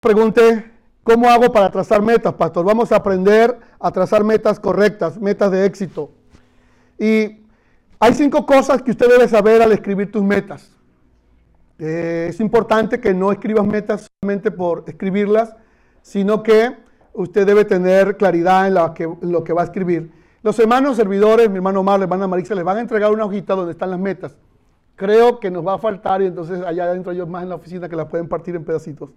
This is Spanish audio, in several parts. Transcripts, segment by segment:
Pregunte, ¿cómo hago para trazar metas, pastor? Vamos a aprender a trazar metas correctas, metas de éxito. Y hay cinco cosas que usted debe saber al escribir tus metas. Eh, es importante que no escribas metas solamente por escribirlas, sino que usted debe tener claridad en, lo que va a escribir. Los hermanos servidores, mi hermano Omar, la hermana Marisa, les van a entregar una hojita donde están las metas. Creo que nos va a faltar y entonces allá adentro ellos más en la oficina que la pueden partir en pedacitos.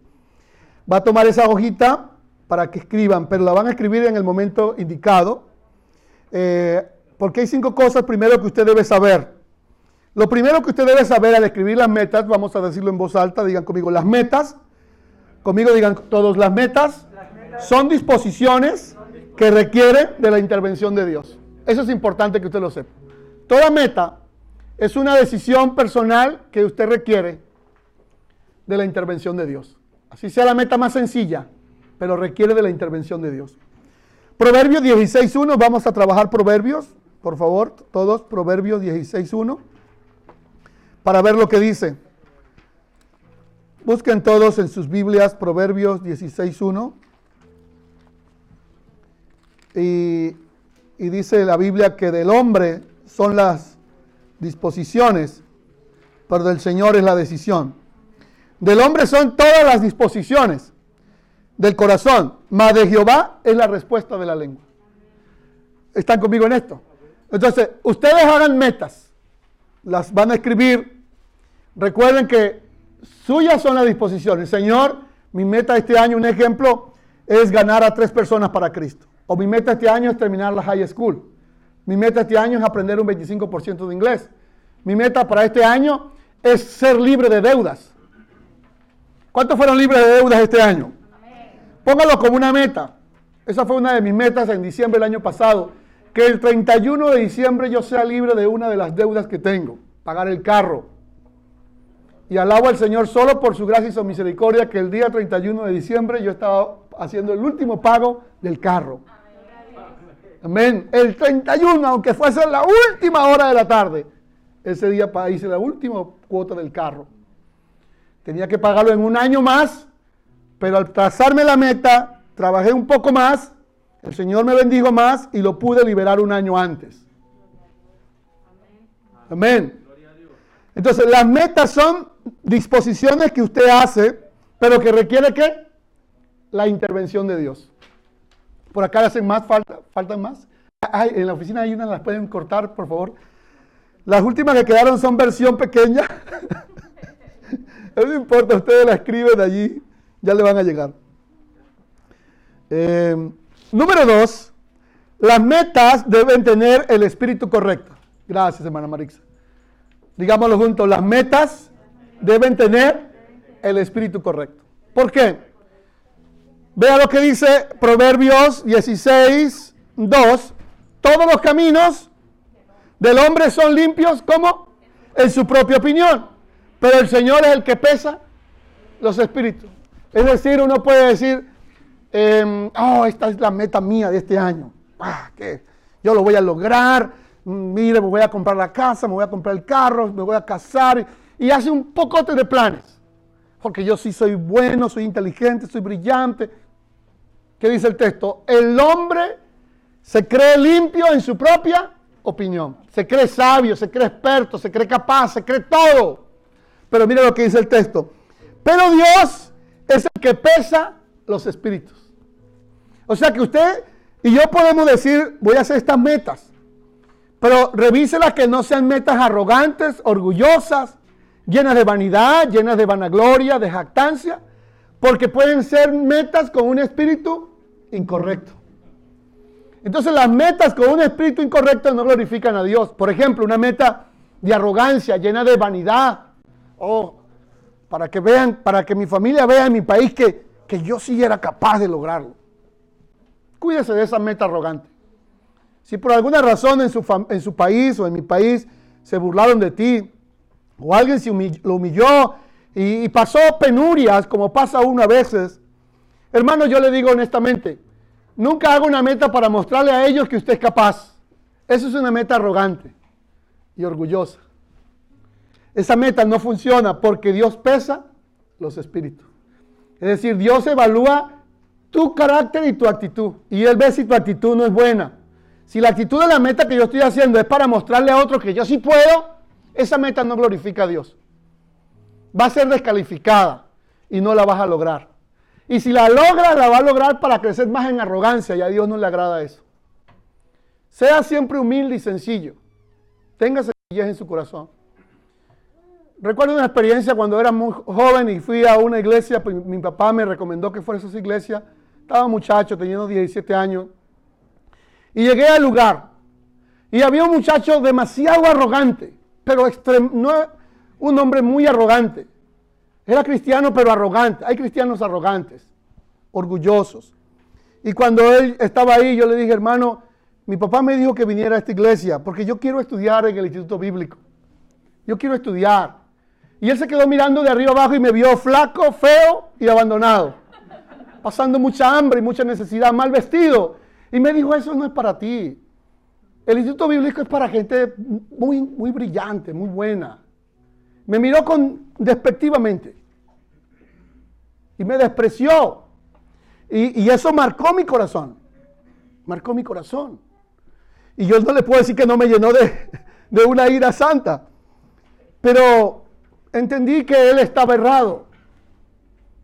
Va a tomar esa hojita para que escriban, pero la van a escribir en el momento indicado. Eh, porque hay cinco cosas primero que usted debe saber. Lo primero que usted debe saber al escribir las metas, vamos a decirlo en voz alta, digan conmigo, las metas, conmigo digan todos, las metas, son disposiciones que requieren de la intervención de Dios. Eso es importante que usted lo sepa. Toda meta es una decisión personal que usted requiere de la intervención de Dios. Así sea la meta más sencilla, pero requiere de la intervención de Dios. Proverbios 16.1, vamos a trabajar Proverbios, por favor, todos, Proverbios 16.1 para ver lo que dice. Busquen todos en sus Biblias Proverbios 16.1. Y, y dice la Biblia que del hombre son las disposiciones, pero del Señor es la decisión. Del hombre son todas las disposiciones del corazón, mas de Jehová es la respuesta de la lengua. ¿Están conmigo en esto? Entonces, ustedes hagan metas, las van a escribir Recuerden que suyas son las disposiciones. Señor, mi meta este año, un ejemplo, es ganar a tres personas para Cristo. O mi meta este año es terminar la high school. Mi meta este año es aprender un 25% de inglés. Mi meta para este año es ser libre de deudas. ¿Cuántos fueron libres de deudas este año? Póngalo como una meta. Esa fue una de mis metas en diciembre del año pasado. Que el 31 de diciembre yo sea libre de una de las deudas que tengo. Pagar el carro, y alabo al Señor solo por su gracia y su misericordia que el día 31 de diciembre yo estaba haciendo el último pago del carro. Amén. El 31, aunque fuese la última hora de la tarde, ese día hice la última cuota del carro. Tenía que pagarlo en un año más, pero al trazarme la meta, trabajé un poco más, el Señor me bendijo más y lo pude liberar un año antes. Amén. Entonces, las metas son disposiciones que usted hace, pero que requiere qué? La intervención de Dios. Por acá hacen más, falta, faltan más. en la oficina hay una, las pueden cortar, por favor. Las últimas que quedaron son versión pequeña. no importa, ustedes la escriben allí, ya le van a llegar. Eh, número dos, las metas deben tener el espíritu correcto. Gracias, hermana Marixa. Digámoslo juntos, las metas deben tener el espíritu correcto. ¿Por qué? Vea lo que dice Proverbios 16, 2. Todos los caminos del hombre son limpios, ¿cómo? En su propia opinión. Pero el Señor es el que pesa los espíritus. Es decir, uno puede decir, em, oh, esta es la meta mía de este año. Ah, que yo lo voy a lograr. Mire, me voy a comprar la casa, me voy a comprar el carro, me voy a casar y hace un pocote de planes. Porque yo sí soy bueno, soy inteligente, soy brillante. ¿Qué dice el texto? El hombre se cree limpio en su propia opinión. Se cree sabio, se cree experto, se cree capaz, se cree todo. Pero mire lo que dice el texto. Pero Dios es el que pesa los espíritus. O sea que usted y yo podemos decir, voy a hacer estas metas. Pero revíselas que no sean metas arrogantes, orgullosas, llenas de vanidad, llenas de vanagloria, de jactancia, porque pueden ser metas con un espíritu incorrecto. Entonces las metas con un espíritu incorrecto no glorifican a Dios. Por ejemplo, una meta de arrogancia, llena de vanidad. Oh, para que vean, para que mi familia vea en mi país que, que yo sí era capaz de lograrlo. Cuídese de esa meta arrogante. Si por alguna razón en su, en su país o en mi país se burlaron de ti, o alguien se lo humilló y, pasó penurias, como pasa uno a veces, hermano, yo le digo honestamente, nunca haga una meta para mostrarle a ellos que usted es capaz. Eso es una meta arrogante y orgullosa. Esa meta no funciona porque Dios pesa los espíritus. Es decir, Dios evalúa tu carácter y tu actitud. Y Él ve si tu actitud no es buena. Si la actitud de la meta que yo estoy haciendo es para mostrarle a otros que yo sí puedo, esa meta no glorifica a Dios. Va a ser descalificada y no la vas a lograr. Y si la logras, la va a lograr para crecer más en arrogancia y a Dios no le agrada eso. Sea siempre humilde y sencillo. Tenga sencillez en su corazón. Recuerdo una experiencia cuando era muy joven y fui a una iglesia, pues mi papá me recomendó que fuera a esa iglesia. Estaba muchacho, teniendo 17 años. Y llegué al lugar. Y había un muchacho demasiado arrogante, pero no, un hombre muy arrogante. Era cristiano, pero arrogante. Hay cristianos arrogantes, orgullosos. Y cuando él estaba ahí, yo le dije, hermano, mi papá me dijo que viniera a esta iglesia porque yo quiero estudiar en el Instituto Bíblico. Yo quiero estudiar. Y él se quedó mirando de arriba abajo y me vio flaco, feo y abandonado. Pasando mucha hambre y mucha necesidad, mal vestido. Y me dijo, eso no es para ti. El Instituto Bíblico es para gente muy, muy brillante, muy buena. Me miró con despectivamente. Y me despreció. Y, y eso marcó mi corazón. Marcó mi corazón. Y yo no le puedo decir que no me llenó de, una ira santa. Pero entendí que él estaba errado.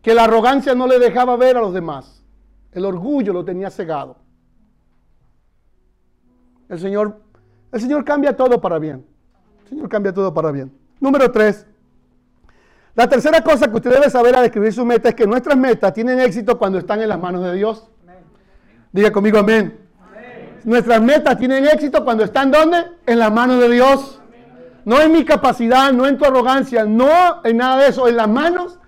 Que la arrogancia no le dejaba ver a los demás. El orgullo lo tenía cegado. El Señor, el Señor cambia todo para bien. El Señor cambia todo para bien. Número tres. La tercera cosa que usted debe saber al escribir su meta es que nuestras metas tienen éxito cuando están en las manos de Dios. Diga conmigo amén. Nuestras metas tienen éxito cuando están donde? En las manos de Dios. No en mi capacidad, no en tu arrogancia, no en nada de eso, en las manos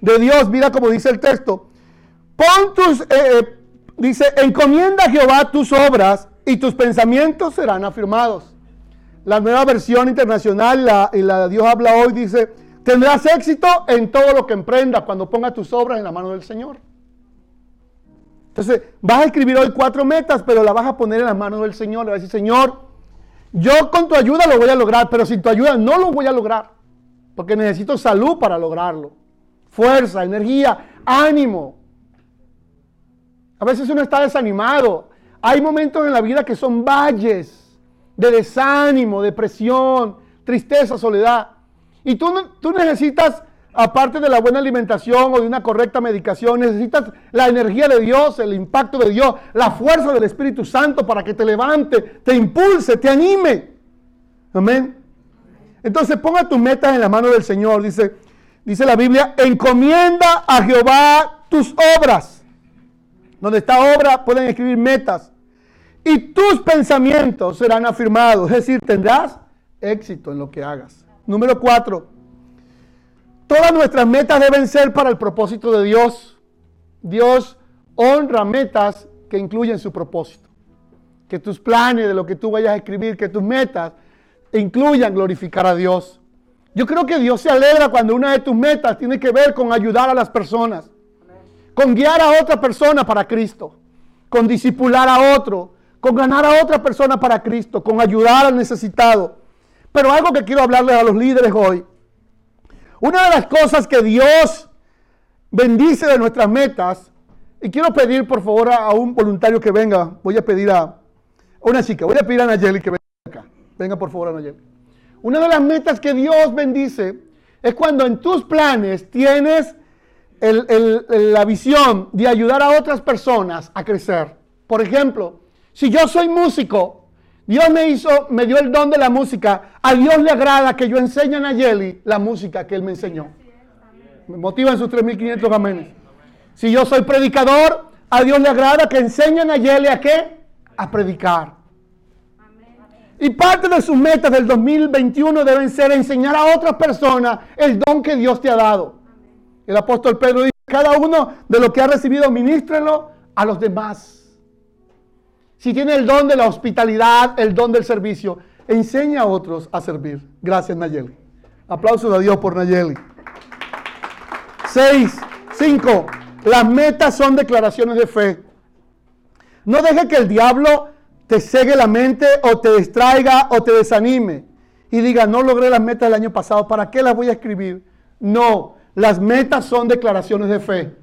de Dios. Mira como dice el texto. Pon tus, eh, eh, dice, encomienda a Jehová tus obras y tus pensamientos serán afirmados. La nueva versión internacional, la, y la Dios habla hoy, dice, tendrás éxito en todo lo que emprendas cuando pongas tus obras en la mano del Señor. Entonces, vas a escribir hoy cuatro metas, pero las vas a poner en las manos del Señor. Le vas a decir, Señor, yo con tu ayuda lo voy a lograr, pero sin tu ayuda no lo voy a lograr. Porque necesito salud para lograrlo. Fuerza, energía, ánimo. A veces uno está desanimado. Hay momentos en la vida que son valles de desánimo, depresión, tristeza, soledad. Y tú, tú necesitas aparte de la buena alimentación o de una correcta medicación, necesitas la energía de Dios, el impacto de Dios, la fuerza del Espíritu Santo para que te levante, te impulse, te anime. Amén. Entonces ponga tus metas en la mano del Señor. Dice, dice la Biblia, encomienda a Jehová tus obras. Donde está obra pueden escribir metas. Y tus pensamientos serán afirmados. Es decir, tendrás éxito en lo que hagas. Número cuatro Todas nuestras metas deben ser para el propósito de Dios. Dios honra metas que incluyen su propósito. Que tus planes de lo que tú vayas a escribir, que tus metas incluyan glorificar a Dios. Yo creo que Dios se alegra cuando una de tus metas tiene que ver con ayudar a las personas, con guiar a otra persona para Cristo, con disipular a otro, con ganar a otra persona para Cristo, con ayudar al necesitado. Pero algo que quiero hablarles a los líderes hoy una de las cosas que Dios bendice de nuestras metas, y quiero pedir por favor a, un voluntario que venga, voy a pedir a, una chica, voy a pedir a Nayeli que venga acá. Venga por favor a Nayeli. Una de las metas que Dios bendice es cuando en tus planes tienes la visión de ayudar a otras personas a crecer. Por ejemplo, si yo soy músico Dios me hizo, me dio el don de la música. A Dios le agrada que yo enseñe a Nayeli la música que Él me enseñó. Me motivan sus 3.500 amenes. Si yo soy predicador, a Dios le agrada que enseñe a Nayeli a qué? A predicar. Y parte de sus metas del 2021 deben ser enseñar a otras personas el don que Dios te ha dado. El apóstol Pedro dice, cada uno de lo que ha recibido, ministrenlo a los demás. Si tiene el don de la hospitalidad, el don del servicio, enseña a otros a servir. Gracias, Nayeli. Aplausos a Dios por Nayeli. Seis, cinco. Las metas son declaraciones de fe. No deje que el diablo te cegue la mente o te distraiga o te desanime y diga, no logré las metas del año pasado, ¿para qué las voy a escribir? No, las metas son declaraciones de fe.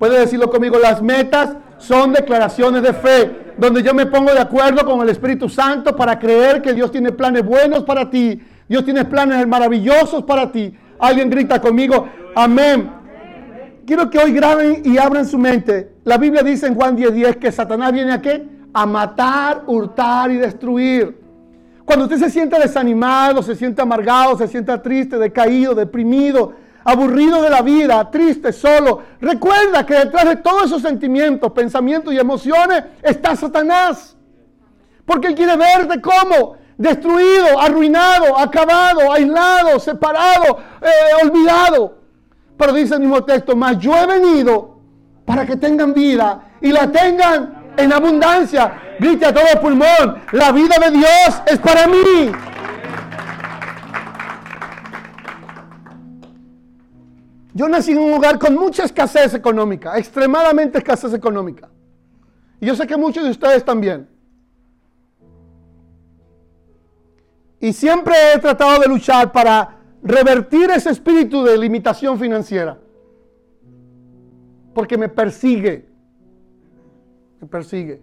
Puede decirlo conmigo, las metas son declaraciones de fe, donde yo me pongo de acuerdo con el Espíritu Santo para creer que Dios tiene planes buenos para ti, Dios tiene planes maravillosos para ti. Alguien grita conmigo, amén. Quiero que hoy graben y abran su mente. La Biblia dice en Juan 10:10 10 que Satanás viene a qué? A matar, hurtar y destruir. Cuando usted se sienta desanimado, se siente amargado, se sienta triste, decaído, deprimido, aburrido de la vida, triste, solo, recuerda que detrás de todos esos sentimientos, pensamientos y emociones está Satanás. Porque él quiere verte como destruido, arruinado, acabado, aislado, separado, eh, olvidado. Pero dice el mismo texto, mas yo he venido para que tengan vida y la tengan en abundancia. Grite a todo pulmón, la vida de Dios es para mí. Yo nací en un hogar con mucha escasez económica, extremadamente escasez económica. Y yo sé que muchos de ustedes también. Y siempre he tratado de luchar para revertir ese espíritu de limitación financiera. Porque me persigue. Me persigue.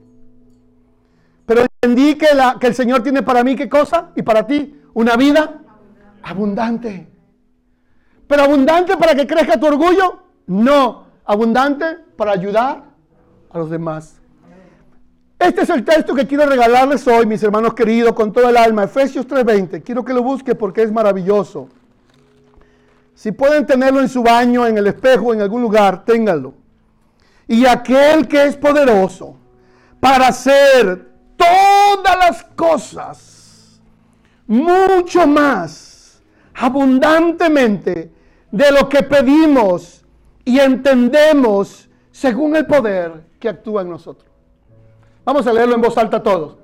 Pero entendí que, que el Señor tiene para mí qué cosa y para ti una vida abundante. Pero abundante para que crezca tu orgullo. No, abundante para ayudar a los demás. Este es el texto que quiero regalarles hoy, mis hermanos queridos, con todo el alma. Efesios 3:20. Quiero que lo busque porque es maravilloso. Si pueden tenerlo en su baño, en el espejo, en algún lugar, ténganlo. Y aquel que es poderoso para hacer todas las cosas mucho más abundantemente de lo que pedimos y entendemos según el poder que actúa en nosotros. Vamos a leerlo en voz alta todos.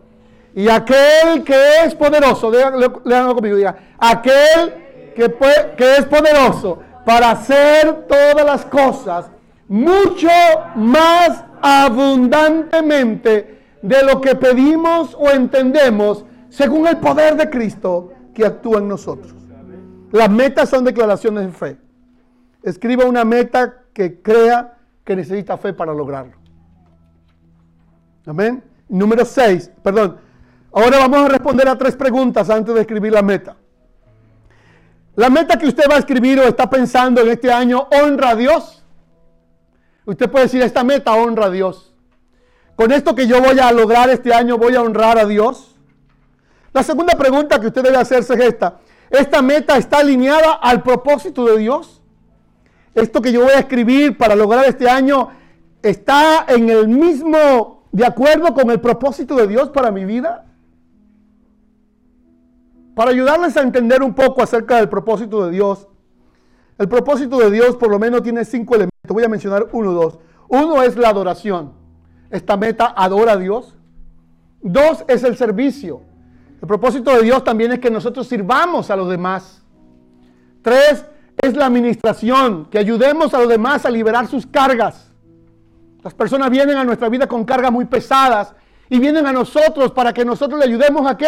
Y aquel que es poderoso, leanlo conmigo, diga, aquel que, que es poderoso para hacer todas las cosas mucho más abundantemente de lo que pedimos o entendemos según el poder de Cristo que actúa en nosotros. Las metas son declaraciones de fe. Escriba una meta que crea que necesita fe para lograrlo. Amén. Número 6, perdón. Ahora vamos a responder a tres preguntas antes de escribir la meta. La meta que usted va a escribir o está pensando en este año honra a Dios. Usted puede decir, esta meta honra a Dios. Con esto que yo voy a lograr este año, voy a honrar a Dios. La segunda pregunta que usted debe hacerse es esta. ¿Esta meta está alineada al propósito de Dios? Esto que yo voy a escribir para lograr este año está en el mismo de acuerdo con el propósito de Dios para mi vida? Para ayudarles a entender un poco acerca del propósito de Dios, el propósito de Dios por lo menos tiene cinco elementos. Voy a mencionar uno o dos. Uno es la adoración. Esta meta adora a Dios. Dos es el servicio. El propósito de Dios también es que nosotros sirvamos a los demás. Tres es la administración, que ayudemos a los demás a liberar sus cargas. Las personas vienen a nuestra vida con cargas muy pesadas y vienen a nosotros para que nosotros le ayudemos a qué?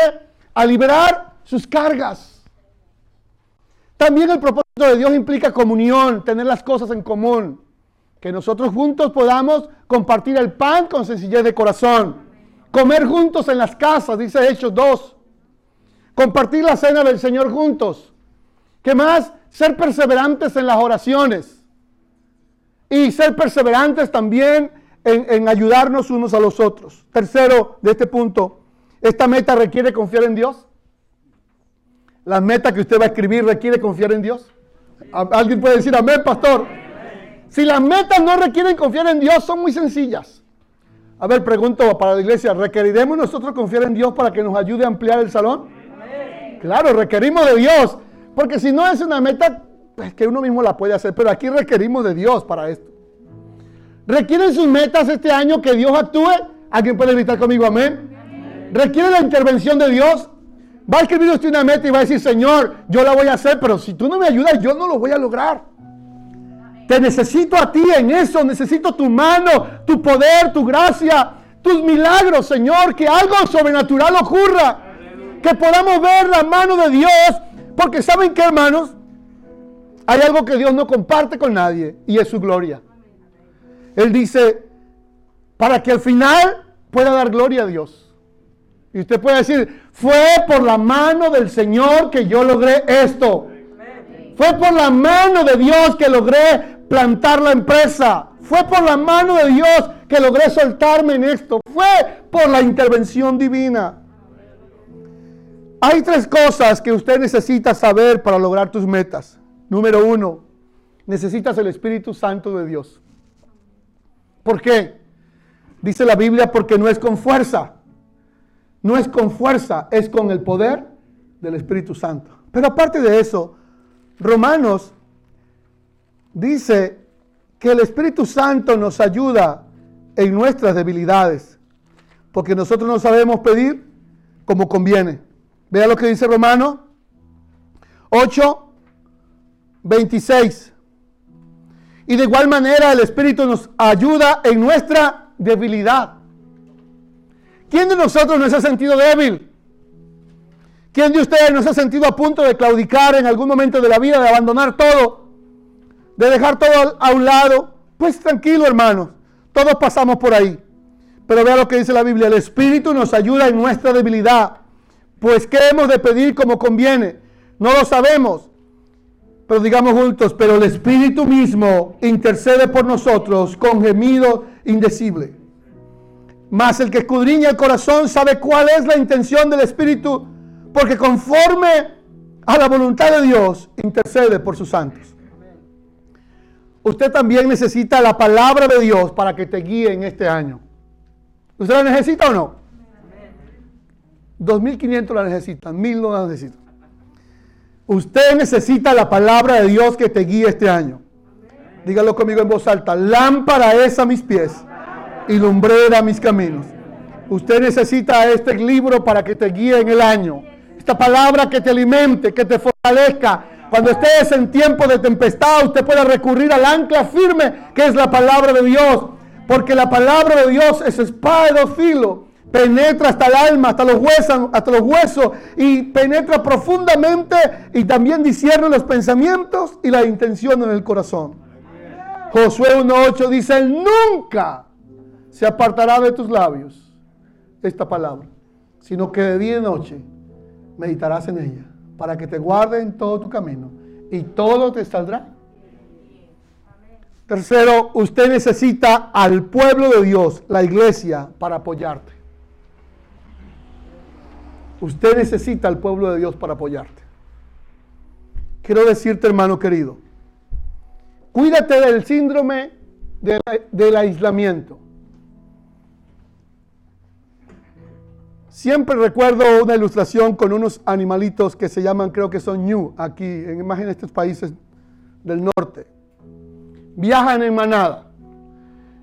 A liberar sus cargas. También el propósito de Dios implica comunión, tener las cosas en común. Que nosotros juntos podamos compartir el pan con sencillez de corazón. Comer juntos en las casas, dice Hechos 2. Compartir la cena del Señor juntos. ¿Qué más? Ser perseverantes en las oraciones. Y ser perseverantes también en, ayudarnos unos a los otros. Tercero, de este punto, esta meta requiere confiar en Dios. La meta que usted va a escribir requiere confiar en Dios. Alguien puede decir amén, pastor. Si las metas no requieren confiar en Dios, son muy sencillas. A ver, pregunto para la iglesia, ¿requeriremos nosotros confiar en Dios para que nos ayude a ampliar el salón? Claro, requerimos de Dios. Porque si no es una meta pues que uno mismo la puede hacer, pero aquí requerimos de Dios para esto. ¿Requieren sus metas este año que Dios actúe? ¿Alguien puede gritar conmigo amén? ¿Requiere la intervención de Dios? Va a escribir usted una meta y va a decir, Señor, yo la voy a hacer, pero si tú no me ayudas, yo no lo voy a lograr. Te necesito a ti en eso, necesito tu mano, tu poder, tu gracia, tus milagros, Señor, que algo sobrenatural ocurra, que podamos ver la mano de Dios, porque ¿saben qué, hermanos? Hay algo que Dios no comparte con nadie y es su gloria. Él dice, para que al final pueda dar gloria a Dios. Y usted puede decir, fue por la mano del Señor que yo logré esto. Fue por la mano de Dios que logré plantar la empresa. Fue por la mano de Dios que logré soltarme en esto. Fue por la intervención divina. Hay tres cosas que usted necesita saber para lograr tus metas. Número uno, necesitas el Espíritu Santo de Dios. ¿Por qué? Dice la Biblia porque no es con fuerza. No es con fuerza, es con el poder del Espíritu Santo. Pero aparte de eso, Romanos dice que el Espíritu Santo nos ayuda en nuestras debilidades, porque nosotros no sabemos pedir como conviene. Vea lo que dice Romanos 8, 26. Y de igual manera el Espíritu nos ayuda en nuestra debilidad. ¿Quién de nosotros no se ha sentido débil? ¿Quién de ustedes no se ha sentido a punto de claudicar en algún momento de la vida, de abandonar todo, de dejar todo a un lado? Pues tranquilo, hermanos, todos pasamos por ahí. Pero vea lo que dice la Biblia, el Espíritu nos ayuda en nuestra debilidad. Pues ¿qué hemos de pedir como conviene? No lo sabemos. Pero digamos juntos, pero el Espíritu mismo intercede por nosotros con gemido indecible. Mas el que escudriña el corazón sabe cuál es la intención del Espíritu, porque conforme a la voluntad de Dios intercede por sus santos. Usted también necesita la palabra de Dios para que te guíe en este año. ¿Usted la necesita o no? 2.500 la necesitan, 1.000 no la necesitan. Usted necesita la palabra de Dios que te guíe este año. Dígalo conmigo en voz alta. Lámpara es a mis pies y lumbrera mis caminos. Usted necesita este libro para que te guíe en el año. Esta palabra que te alimente, que te fortalezca. Cuando estés en tiempo de tempestad, usted puede recurrir al ancla firme que es la palabra de Dios. Porque la palabra de Dios es espada de dos filos penetra hasta el alma, hasta los huesos, hasta los huesos y penetra profundamente y también discierne los pensamientos y la intención en el corazón. Josué 1.8 dice, nunca se apartará de tus labios esta palabra, sino que de día y noche meditarás en ella, para que te guarde en todo tu camino y todo te saldrá. Tercero, usted necesita al pueblo de Dios, la iglesia, para apoyarte. Usted necesita al pueblo de Dios para apoyarte. Quiero decirte, hermano querido, cuídate del síndrome del aislamiento. Siempre recuerdo una ilustración con unos animalitos que se llaman, creo que son ñu, aquí en más en estos países del norte. Viajan en manada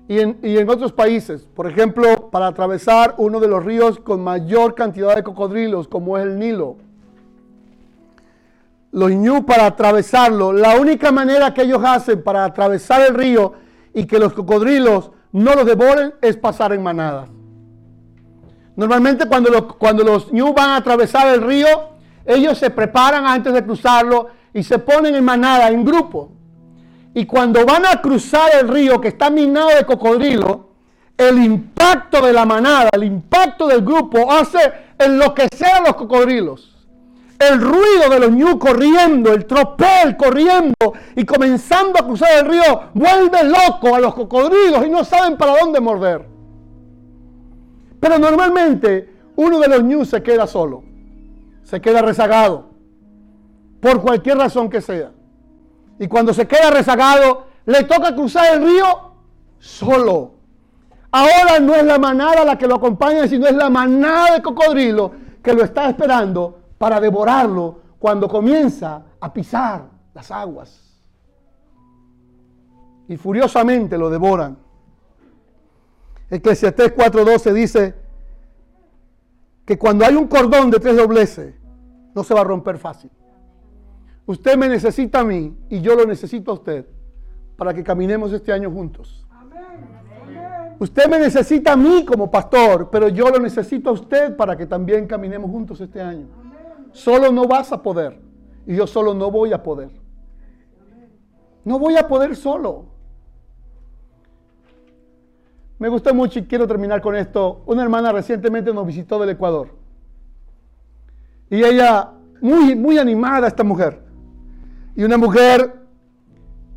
y en, otros países, por ejemplo, para atravesar uno de los ríos con mayor cantidad de cocodrilos, como es el Nilo. Los ñu para atravesarlo, la única manera que ellos hacen para atravesar el río y que los cocodrilos no los devoren es pasar en manadas. Normalmente cuando los, cuando los ñu van a atravesar el río, ellos se preparan antes de cruzarlo y se ponen en manada, en grupo. Y cuando van a cruzar el río que está minado de cocodrilo, el impacto de la manada, el impacto del grupo hace enloquecer a los cocodrilos. El ruido de los ñu corriendo, el tropel corriendo y comenzando a cruzar el río vuelve loco a los cocodrilos y no saben para dónde morder. Pero normalmente uno de los ñu se queda solo, se queda rezagado, por cualquier razón que sea. Y cuando se queda rezagado, le toca cruzar el río solo. Ahora no es la manada la que lo acompaña, sino es la manada de cocodrilo que lo está esperando para devorarlo cuando comienza a pisar las aguas. Y furiosamente lo devoran. Eclesiastés 4:12 dice que cuando hay un cordón de tres dobleces, no se va a romper fácil. Usted me necesita a mí y yo lo necesito a usted para que caminemos este año juntos. Usted me necesita a mí como pastor, pero yo lo necesito a usted para que también caminemos juntos este año. Solo no vas a poder y yo solo no voy a poder. No voy a poder solo. Me gustó mucho y quiero terminar con esto. Una hermana recientemente nos visitó del Ecuador. Y ella, muy, muy animada esta mujer. Y una mujer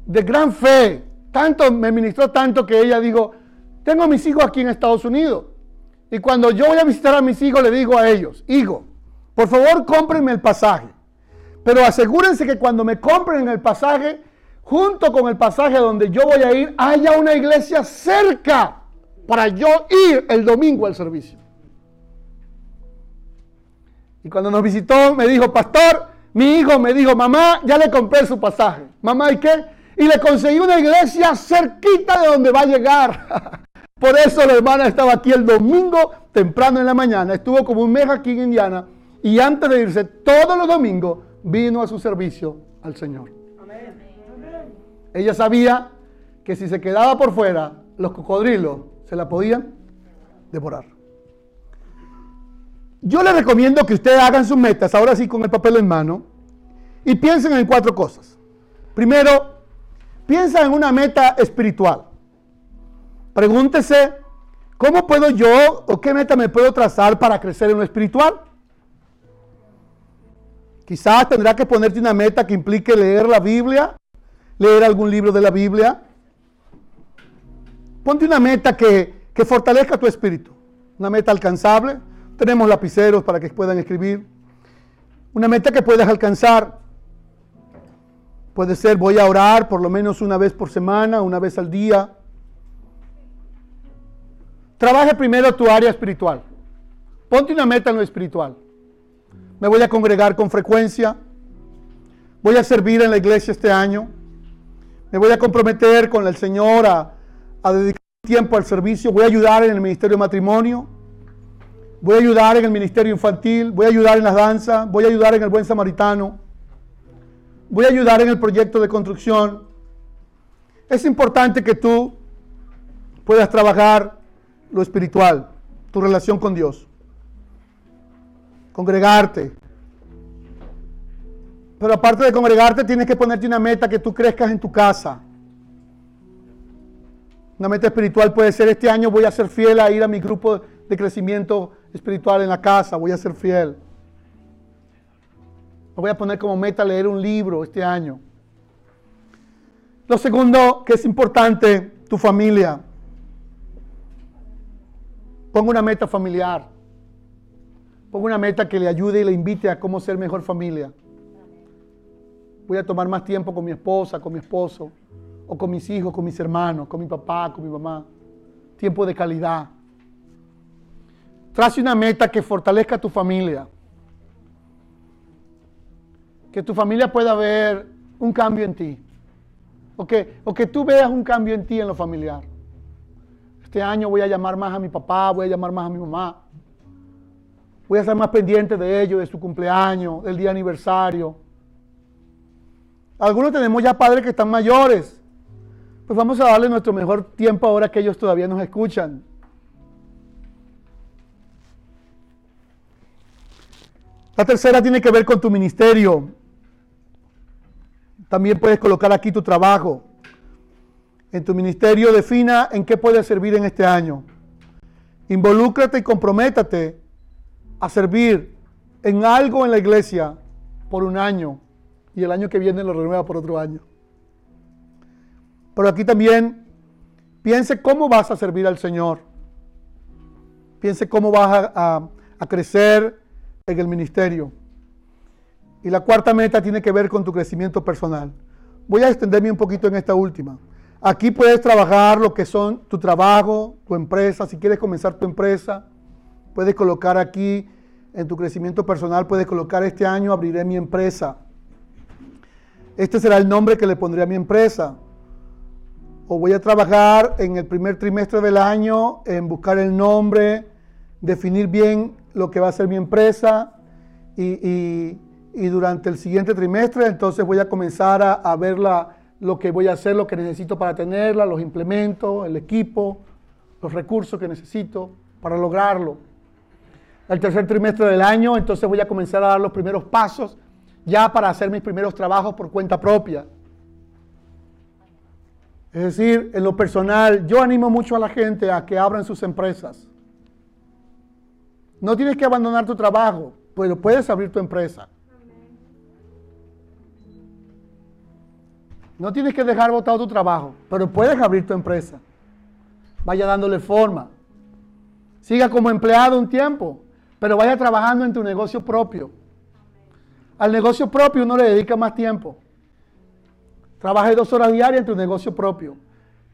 de gran fe. Tanto, me ministró tanto que ella dijo, tengo mis hijos aquí en Estados Unidos. Y cuando yo voy a visitar a mis hijos, le digo a ellos, hijo, por favor cómprenme el pasaje. Pero asegúrense que cuando me compren el pasaje, junto con el pasaje donde yo voy a ir, haya una iglesia cerca para yo ir el domingo al servicio. Y cuando nos visitó, me dijo, pastor, mi hijo me dijo, mamá, ya le compré su pasaje. Mamá, ¿y qué? Y le conseguí una iglesia cerquita de donde va a llegar. Por eso la hermana estaba aquí el domingo temprano en la mañana. Estuvo como un mes aquí en Indiana. Y antes de irse, todos los domingos, vino a su servicio al Señor. Ella sabía que si se quedaba por fuera, los cocodrilos se la podían devorar. Yo le recomiendo que ustedes hagan sus metas, ahora sí con el papel en mano, y piensen en cuatro cosas. Primero, piensa en una meta espiritual. Pregúntese, ¿cómo puedo yo o qué meta me puedo trazar para crecer en lo espiritual? Quizás tendrá que ponerte una meta que implique leer la Biblia, leer algún libro de la Biblia. Ponte una meta que, que fortalezca tu espíritu, una meta alcanzable. Tenemos lapiceros para que puedan escribir. Una meta que puedas alcanzar. Puede ser, voy a orar por lo menos una vez por semana, una vez al día. Trabaje primero tu área espiritual. Ponte una meta en lo espiritual. Me voy a congregar con frecuencia. Voy a servir en la iglesia este año. Me voy a comprometer con el Señor a, dedicar tiempo al servicio. Voy a ayudar en el ministerio de matrimonio. Voy a ayudar en el ministerio infantil. Voy a ayudar en las danzas. Voy a ayudar en el buen samaritano. Voy a ayudar en el proyecto de construcción. Es importante que tú puedas trabajar lo espiritual, tu relación con Dios. Congregarte. Pero aparte de congregarte, tienes que ponerte una meta que tú crezcas en tu casa. Una meta espiritual puede ser este año voy a ser fiel a ir a mi grupo de crecimiento espiritual en la casa, voy a ser fiel. Me voy a poner como meta leer un libro este año. Lo segundo que es importante, tu familia. Ponga una meta familiar. Ponga una meta que le ayude y le invite a cómo ser mejor familia. Voy a tomar más tiempo con mi esposa, con mi esposo, o con mis hijos, con mis hermanos, con mi papá, con mi mamá. Tiempo de calidad. Trace una meta que fortalezca a tu familia. Que tu familia pueda ver un cambio en ti. O que, o que tú veas un cambio en ti en lo familiar. Este año voy a llamar más a mi papá, voy a llamar más a mi mamá. Voy a estar más pendiente de ellos, de su cumpleaños, del día aniversario. Algunos tenemos ya padres que están mayores. Pues vamos a darle nuestro mejor tiempo ahora que ellos todavía nos escuchan. La tercera tiene que ver con tu ministerio. También puedes colocar aquí tu trabajo en tu ministerio, defina en qué puedes servir en este año. Involúcrate y comprométate a servir en algo en la iglesia por un año y el año que viene lo renueva por otro año. Pero aquí también piense cómo vas a servir al Señor. Piense cómo vas a, a crecer en el ministerio. Y la cuarta meta tiene que ver con tu crecimiento personal. Voy a extenderme un poquito en esta última. Aquí puedes trabajar lo que son tu trabajo, tu empresa. Si quieres comenzar tu empresa, puedes colocar aquí en tu crecimiento personal, puedes colocar este año abriré mi empresa. Este será el nombre que le pondré a mi empresa. O voy a trabajar en el primer trimestre del año en buscar el nombre, definir bien lo que va a ser mi empresa y, durante el siguiente trimestre entonces voy a comenzar a, a ver la, lo que voy a hacer, lo que necesito para tenerla, los implementos, el equipo, los recursos que necesito para lograrlo. El tercer trimestre del año, entonces voy a comenzar a dar los primeros pasos ya para hacer mis primeros trabajos por cuenta propia. Es decir, en lo personal, yo animo mucho a la gente a que abran sus empresas. No tienes que abandonar tu trabajo, pero puedes abrir tu empresa. No tienes que dejar botado tu trabajo, pero puedes abrir tu empresa. Vaya dándole forma. Siga como empleado un tiempo, pero vaya trabajando en tu negocio propio. Al negocio propio uno le dedica más tiempo. Trabaje dos horas diarias en tu negocio propio.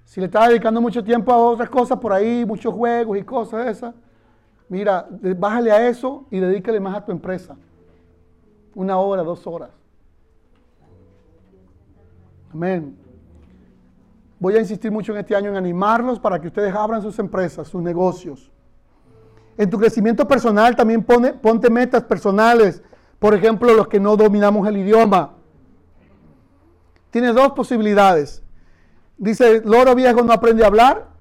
Si le estás dedicando mucho tiempo a otras cosas por ahí, muchos juegos y cosas esas, mira, bájale a eso y dedícale más a tu empresa. Una hora, dos horas. Amén. Voy a insistir mucho en este año en animarlos para que ustedes abran sus empresas, sus negocios. En tu crecimiento personal también pone, ponte metas personales. Por ejemplo, los que no dominamos el idioma. Tienes dos posibilidades. Dice, loro viejo no aprende a hablar,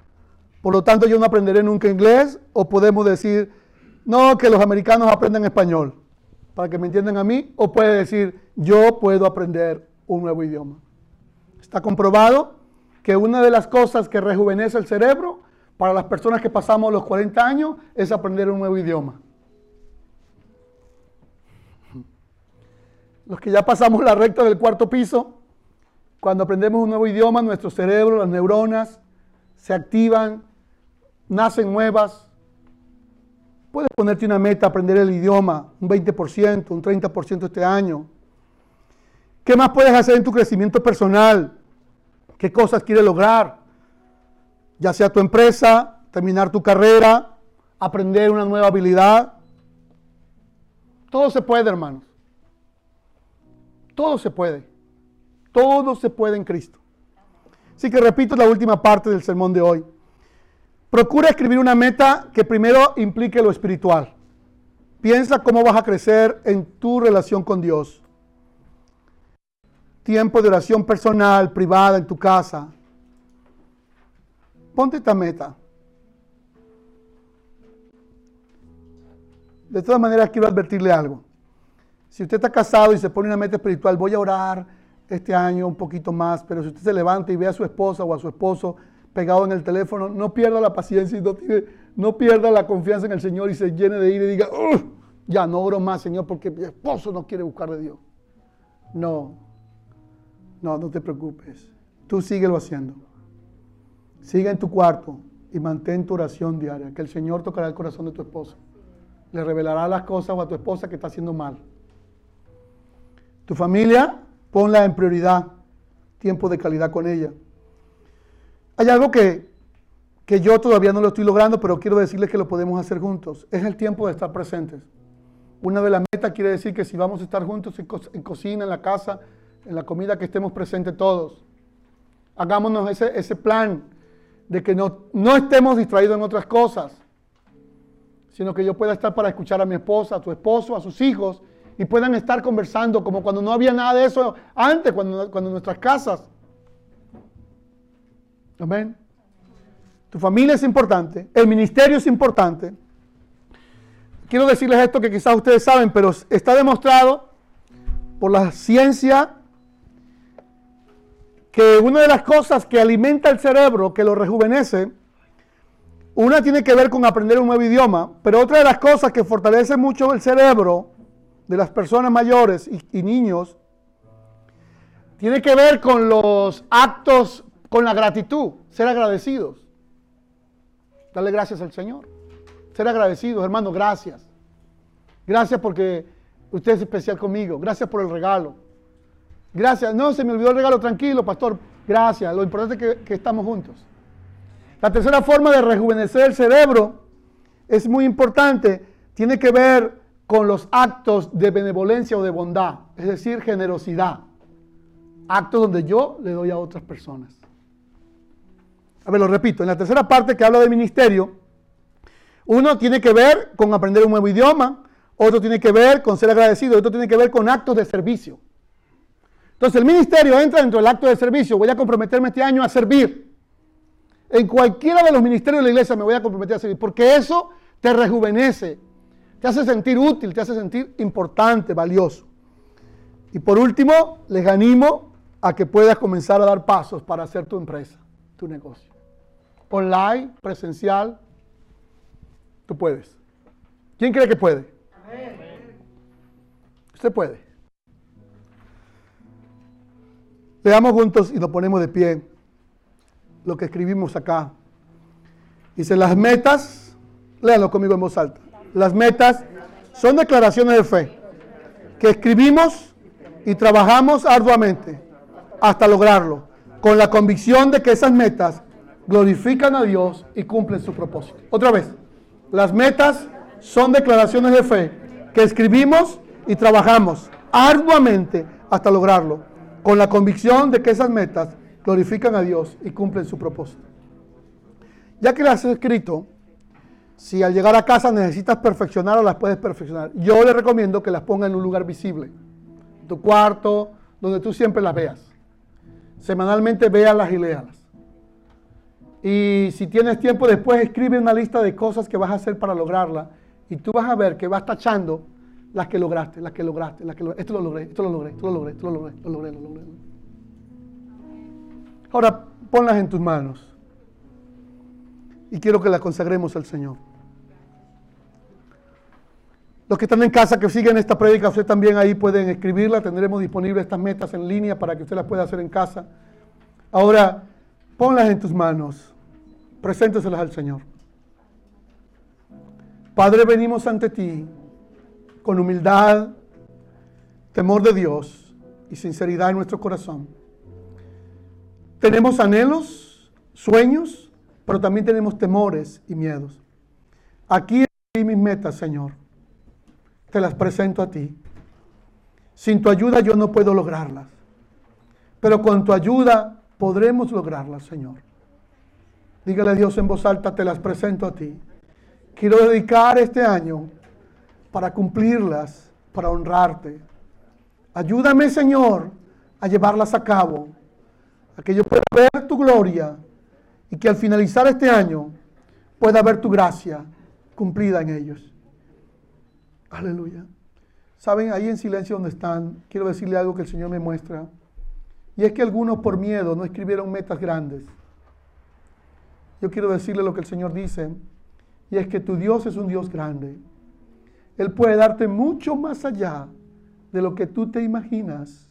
por lo tanto yo no aprenderé nunca inglés. O podemos decir, no, que los americanos aprenden español, para que me entiendan a mí. O puede decir, yo puedo aprender un nuevo idioma. Está comprobado que una de las cosas que rejuvenece el cerebro para las personas que pasamos los 40 años es aprender un nuevo idioma. Los que ya pasamos la recta del cuarto piso, cuando aprendemos un nuevo idioma, nuestro cerebro, las neuronas se activan, nacen nuevas. Puedes ponerte una meta, aprender el idioma, un 20%, un 30% este año. ¿Qué más puedes hacer en tu crecimiento personal? ¿Qué cosas quieres lograr? Ya sea tu empresa, terminar tu carrera, aprender una nueva habilidad. Todo se puede, hermanos. Todo se puede. Todo se puede en Cristo. Así que repito la última parte del sermón de hoy. Procura escribir una meta que primero implique lo espiritual. Piensa cómo vas a crecer en tu relación con Dios tiempo de oración personal, privada, en tu casa. Ponte esta meta. De todas maneras, quiero advertirle algo. Si usted está casado y se pone una meta espiritual, voy a orar este año un poquito más, pero si usted se levanta y ve a su esposa o a su esposo pegado en el teléfono, no pierda la paciencia y no, pierda la confianza en el Señor y se llene de ira y diga, ya no oro más, Señor, porque mi esposo no quiere buscar de Dios. No, no, no te preocupes. Tú síguelo haciendo. Sigue en tu cuarto y mantén tu oración diaria, que el Señor tocará el corazón de tu esposa. Le revelará las cosas a tu esposa que está haciendo mal. Tu familia, ponla en prioridad. Tiempo de calidad con ella. Hay algo que, que yo todavía no lo estoy logrando, pero quiero decirles que lo podemos hacer juntos. Es el tiempo de estar presentes. Una de las metas quiere decir que si vamos a estar juntos en cocina, en la casa, en la comida que estemos presentes todos. Hagámonos ese, ese plan de que no, no estemos distraídos en otras cosas, sino que yo pueda estar para escuchar a mi esposa, a tu esposo, a sus hijos, y puedan estar conversando como cuando no había nada de eso antes, cuando, cuando nuestras casas. Amén. Tu familia es importante, el ministerio es importante. Quiero decirles esto que quizás ustedes saben, pero está demostrado por la ciencia que una de las cosas que alimenta el cerebro, que lo rejuvenece, una tiene que ver con aprender un nuevo idioma, pero otra de las cosas que fortalece mucho el cerebro de las personas mayores y, niños, tiene que ver con los actos, con la gratitud, ser agradecidos. Darle gracias al Señor. Ser agradecidos, hermano, gracias. Gracias porque usted es especial conmigo. Gracias por el regalo. Gracias. No, se me olvidó el regalo. Tranquilo, pastor. Gracias. Lo importante es que, estamos juntos. La tercera forma de rejuvenecer el cerebro es muy importante. Tiene que ver con los actos de benevolencia o de bondad, es decir, generosidad. Actos donde yo le doy a otras personas. A ver, lo repito. En la tercera parte que habla del ministerio, uno tiene que ver con aprender un nuevo idioma, otro tiene que ver con ser agradecido, otro tiene que ver con actos de servicio. Entonces el ministerio entra dentro del acto de servicio. Voy a comprometerme este año a servir. En cualquiera de los ministerios de la iglesia me voy a comprometer a servir. Porque eso te rejuvenece. Te hace sentir útil, te hace sentir importante, valioso. Y por último, les animo a que puedas comenzar a dar pasos para hacer tu empresa. Tu negocio. Online, presencial, tú puedes. ¿Quién cree que puede? Usted puede. Leamos juntos y nos ponemos de pie lo que escribimos acá. Dice, las metas, léanlo conmigo en voz alta. Las metas son declaraciones de fe que escribimos y trabajamos arduamente hasta lograrlo, con la convicción de que esas metas glorifican a Dios y cumplen su propósito. Otra vez, las metas son declaraciones de fe que escribimos y trabajamos arduamente hasta lograrlo, con la convicción de que esas metas glorifican a Dios y cumplen su propósito. Ya que las has escrito, si al llegar a casa necesitas perfeccionar las puedes perfeccionar, yo le recomiendo que las ponga en un lugar visible, tu cuarto, donde tú siempre las veas. Semanalmente véalas y léalas. Y si tienes tiempo después, escribe una lista de cosas que vas a hacer para lograrla. Y tú vas a ver que vas tachando las que lograste, las que lograste, las que lograste. Esto lo logré, esto lo logré, esto lo logré, esto lo logré, lo logré, lo logré. Ahora ponlas en tus manos. Y quiero que las consagremos al Señor. Los que están en casa, que siguen esta prédica, usted también ahí pueden escribirla. Tendremos disponibles estas metas en línea para que usted las pueda hacer en casa. Ahora, ponlas en tus manos. Presénteselas al Señor. Padre, venimos ante ti con humildad, temor de Dios y sinceridad en nuestro corazón. Tenemos anhelos, sueños, pero también tenemos temores y miedos. Aquí mis metas, Señor te las presento a ti. Sin tu ayuda yo no puedo lograrlas, pero con tu ayuda podremos lograrlas, Señor. Dígale a Dios en voz alta, te las presento a ti. Quiero dedicar este año para cumplirlas, para honrarte. Ayúdame, Señor, a llevarlas a cabo, a que yo pueda ver tu gloria y que al finalizar este año pueda ver tu gracia cumplida en ellos. Aleluya. Saben, ahí en silencio donde están, quiero decirle algo que el Señor me muestra. Y es que algunos por miedo no escribieron metas grandes. Yo quiero decirle lo que el Señor dice. Y es que tu Dios es un Dios grande. Él puede darte mucho más allá de lo que tú te imaginas.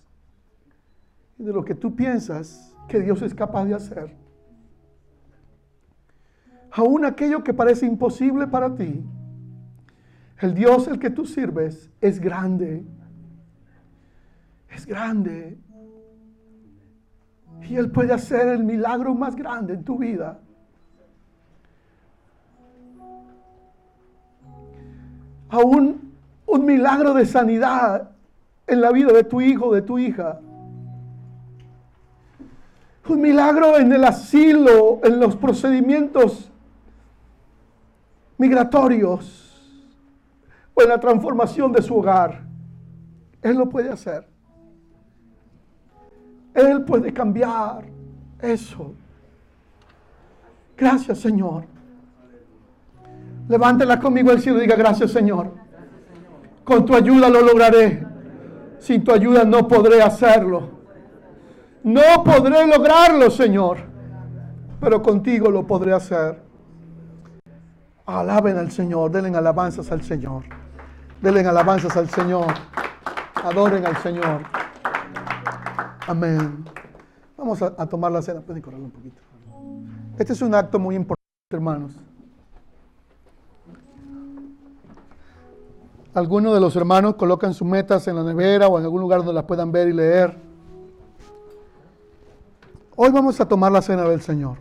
De lo que tú piensas que Dios es capaz de hacer. Aún aquello que parece imposible para ti el Dios el que tú sirves es grande. Es grande. Y Él puede hacer el milagro más grande en tu vida. Aún un milagro de sanidad en la vida de tu hijo, de tu hija. Un milagro en el asilo, en los procedimientos migratorios en la transformación de su hogar. Él lo puede hacer. Él puede cambiar eso. Gracias, Señor. Levántela conmigo al cielo y diga gracias, Señor. Con tu ayuda lo lograré. Sin tu ayuda no podré hacerlo. No podré lograrlo, Señor. Pero contigo lo podré hacer. Alaben al Señor, denle alabanzas al Señor. Denle alabanzas al Señor. Adoren al Señor. Amén. Vamos a, tomar la cena. Pueden correrlo un poquito. Este es un acto muy importante, hermanos. Algunos de los hermanos colocan sus metas en la nevera o en algún lugar donde las puedan ver y leer. Hoy vamos a tomar la cena del Señor.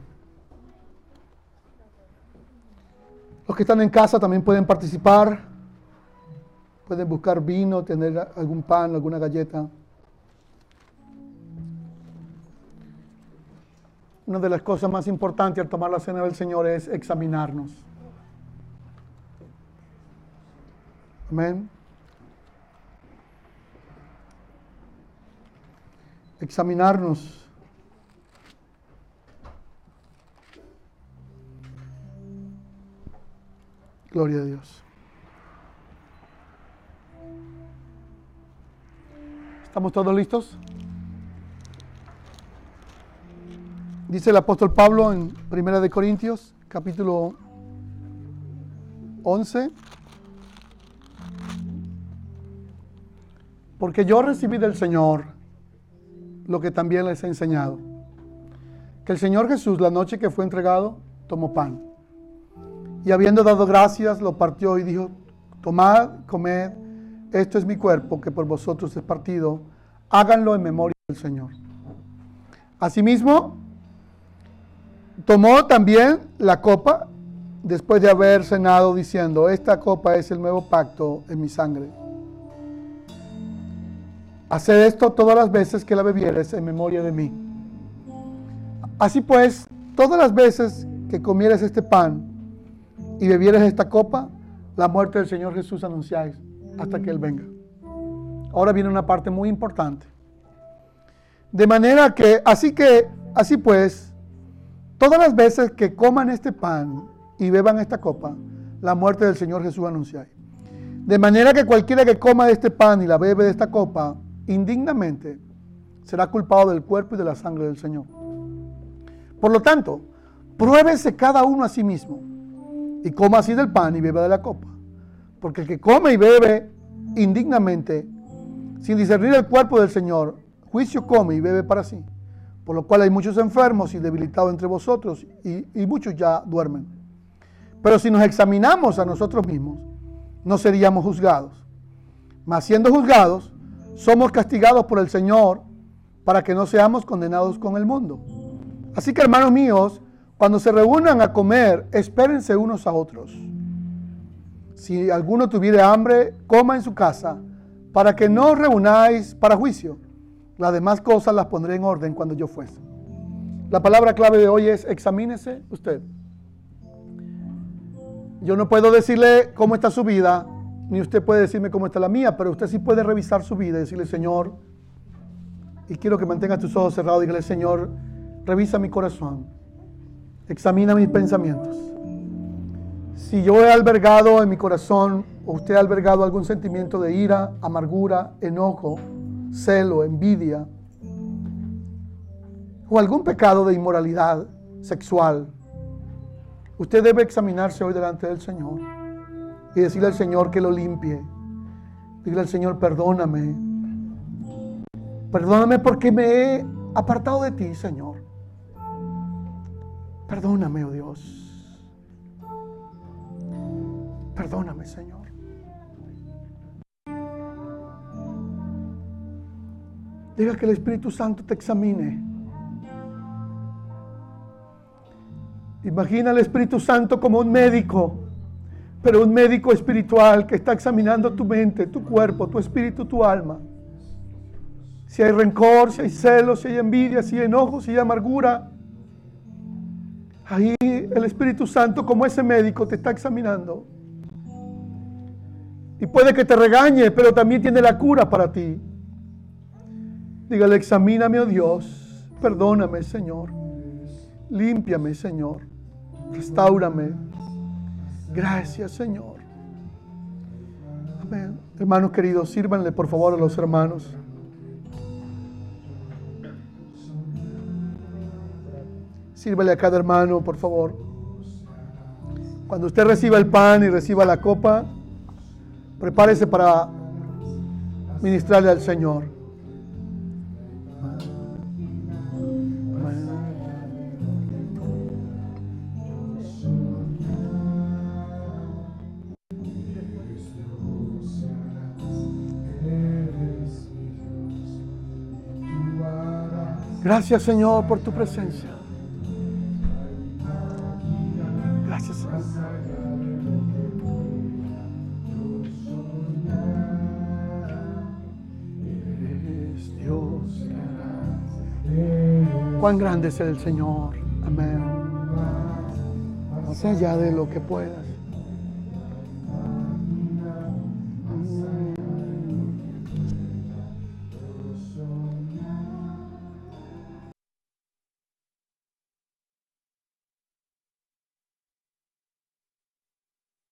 Los que están en casa también pueden participar. Pueden buscar vino, tener algún pan, alguna galleta. Una de las cosas más importantes al tomar la cena del Señor es examinarnos. Amén. Examinarnos. Gloria a Dios. ¿Estamos todos listos? Dice el apóstol Pablo en Primera de Corintios, capítulo 11. Porque yo recibí del Señor lo que también les he enseñado. Que el Señor Jesús, la noche que fue entregado, tomó pan. Y habiendo dado gracias, lo partió y dijo, tomad, comed, esto es mi cuerpo que por vosotros es partido, háganlo en memoria del Señor. Asimismo, tomó también la copa después de haber cenado diciendo, esta copa es el nuevo pacto en mi sangre. Haced esto todas las veces que la bebieres en memoria de mí. Así pues, todas las veces que comieres este pan y bebieres esta copa, la muerte del Señor Jesús anunciáis hasta que Él venga. Ahora viene una parte muy importante. De manera que, así que, así pues, todas las veces que coman este pan y beban esta copa, la muerte del Señor Jesús anunciáis. De manera que cualquiera que coma de este pan y la bebe de esta copa, indignamente, será culpado del cuerpo y de la sangre del Señor. Por lo tanto, pruébese cada uno a sí mismo y coma así del pan y beba de la copa. Porque el que come y bebe indignamente, sin discernir el cuerpo del Señor, juicio come y bebe para sí. Por lo cual hay muchos enfermos y debilitados entre vosotros y, y muchos ya duermen. Pero si nos examinamos a nosotros mismos, no seríamos juzgados. Mas siendo juzgados, somos castigados por el Señor para que no seamos condenados con el mundo. Así que hermanos míos, cuando se reúnan a comer, espérense unos a otros. Si alguno tuviera hambre, coma en su casa, para que no os reunáis para juicio. Las demás cosas las pondré en orden cuando yo fuese. La palabra clave de hoy es examínese usted. Yo no puedo decirle cómo está su vida, ni usted puede decirme cómo está la mía, pero usted sí puede revisar su vida y decirle, Señor, y quiero que mantenga tus ojos cerrados, dígale, Señor, revisa mi corazón, examina mis pensamientos. Si yo he albergado en mi corazón, o usted ha albergado algún sentimiento de ira, amargura, enojo, celo, envidia, o algún pecado de inmoralidad sexual, usted debe examinarse hoy delante del Señor y decirle al Señor que lo limpie. Dile al Señor, perdóname. Perdóname porque me he apartado de ti, Señor. Perdóname, oh Dios. Perdóname, Señor. Diga que el Espíritu Santo te examine. Imagina al Espíritu Santo como un médico, pero un médico espiritual que está examinando tu mente, tu cuerpo, tu espíritu, tu alma. Si hay rencor, si hay celos, si hay envidia, si hay enojo, si hay amargura. Ahí el Espíritu Santo como ese médico te está examinando. Y puede que te regañe, pero también tiene la cura para ti. Dígale, examíname, oh Dios. Perdóname, Señor. Límpiame, Señor. Restaurame. Gracias, Señor. Amén. Hermanos queridos, sírvanle por favor a los hermanos. Sírvale a cada hermano, por favor. Cuando usted reciba el pan y reciba la copa, prepárese para ministrarle al Señor. Gracias Señor por tu presencia. Cuán grande es el Señor. Amén. Más allá de lo que puedas.